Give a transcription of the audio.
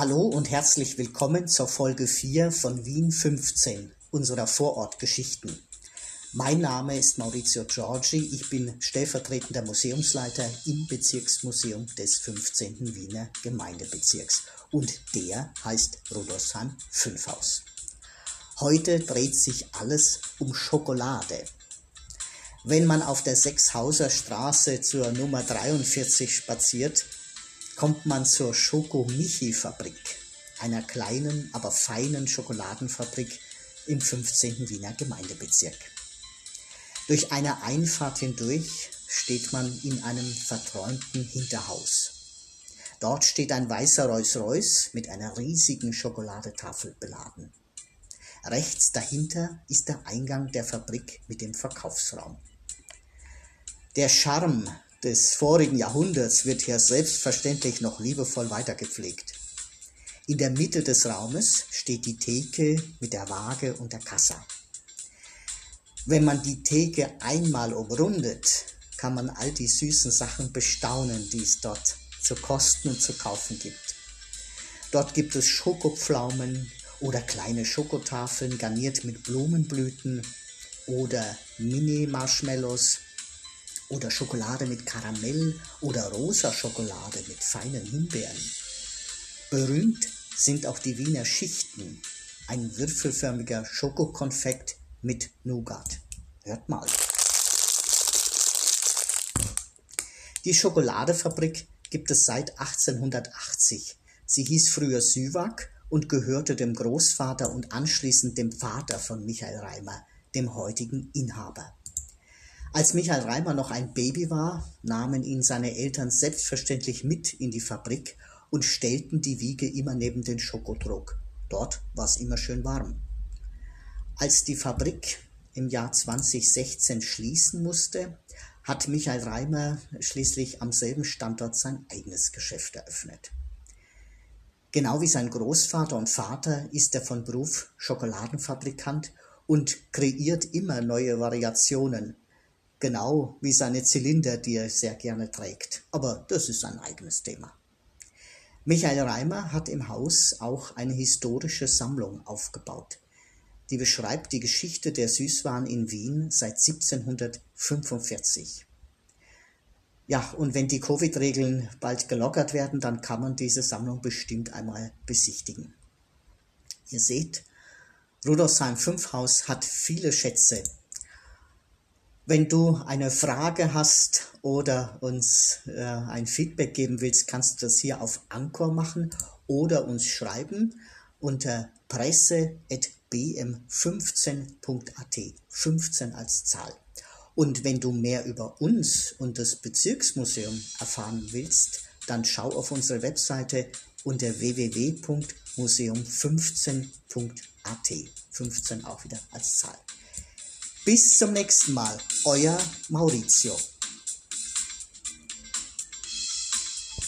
Hallo und herzlich willkommen zur Folge 4 von Wien 15, unserer Vorortgeschichten. Mein Name ist Maurizio Giorgi, ich bin stellvertretender Museumsleiter im Bezirksmuseum des 15. Wiener Gemeindebezirks und der heißt Rudolfsheim 5 Haus. Heute dreht sich alles um Schokolade. Wenn man auf der Sechshauser Straße zur Nummer 43 spaziert, kommt man zur Schoko-Michi-Fabrik, einer kleinen, aber feinen Schokoladenfabrik im 15. Wiener Gemeindebezirk. Durch eine Einfahrt hindurch steht man in einem verträumten Hinterhaus. Dort steht ein weißer Rolls-Royce mit einer riesigen Schokoladetafel beladen. Rechts dahinter ist der Eingang der Fabrik mit dem Verkaufsraum. Der Charme des vorigen Jahrhunderts wird hier selbstverständlich noch liebevoll weitergepflegt. In der Mitte des Raumes steht die Theke mit der Waage und der Kassa. Wenn man die Theke einmal umrundet, kann man all die süßen Sachen bestaunen, die es dort zu kosten und zu kaufen gibt. Dort gibt es Schokopflaumen oder kleine Schokotafeln garniert mit Blumenblüten oder Mini-Marshmallows oder Schokolade mit Karamell oder rosa Schokolade mit feinen Himbeeren. Berühmt sind auch die Wiener Schichten, ein würfelförmiger Schokokonfekt mit Nougat. Hört mal. Die Schokoladefabrik gibt es seit 1880. Sie hieß früher Süwag und gehörte dem Großvater und anschließend dem Vater von Michael Reimer, dem heutigen Inhaber. Als Michael Reimer noch ein Baby war, nahmen ihn seine Eltern selbstverständlich mit in die Fabrik und stellten die Wiege immer neben den Schokotrog. Dort war es immer schön warm. Als die Fabrik im Jahr 2016 schließen musste, hat Michael Reimer schließlich am selben Standort sein eigenes Geschäft eröffnet. Genau wie sein Großvater und Vater ist er von Beruf Schokoladenfabrikant und kreiert immer neue Variationen genau wie seine Zylinder, die er sehr gerne trägt. Aber das ist ein eigenes Thema. Michael Reimer hat im Haus auch eine historische Sammlung aufgebaut. Die beschreibt die Geschichte der Süßwaren in Wien seit 1745. Ja, und wenn die Covid-Regeln bald gelockert werden, dann kann man diese Sammlung bestimmt einmal besichtigen. Ihr seht, Rudolfsheim 5 Haus hat viele Schätze, wenn du eine Frage hast oder uns äh, ein Feedback geben willst, kannst du das hier auf Anchor machen oder uns schreiben unter presse.bm15.at, 15 als Zahl. Und wenn du mehr über uns und das Bezirksmuseum erfahren willst, dann schau auf unsere Webseite unter www.museum15.at, 15 auch wieder als Zahl. Bis zum nächsten Mal, euer Maurizio.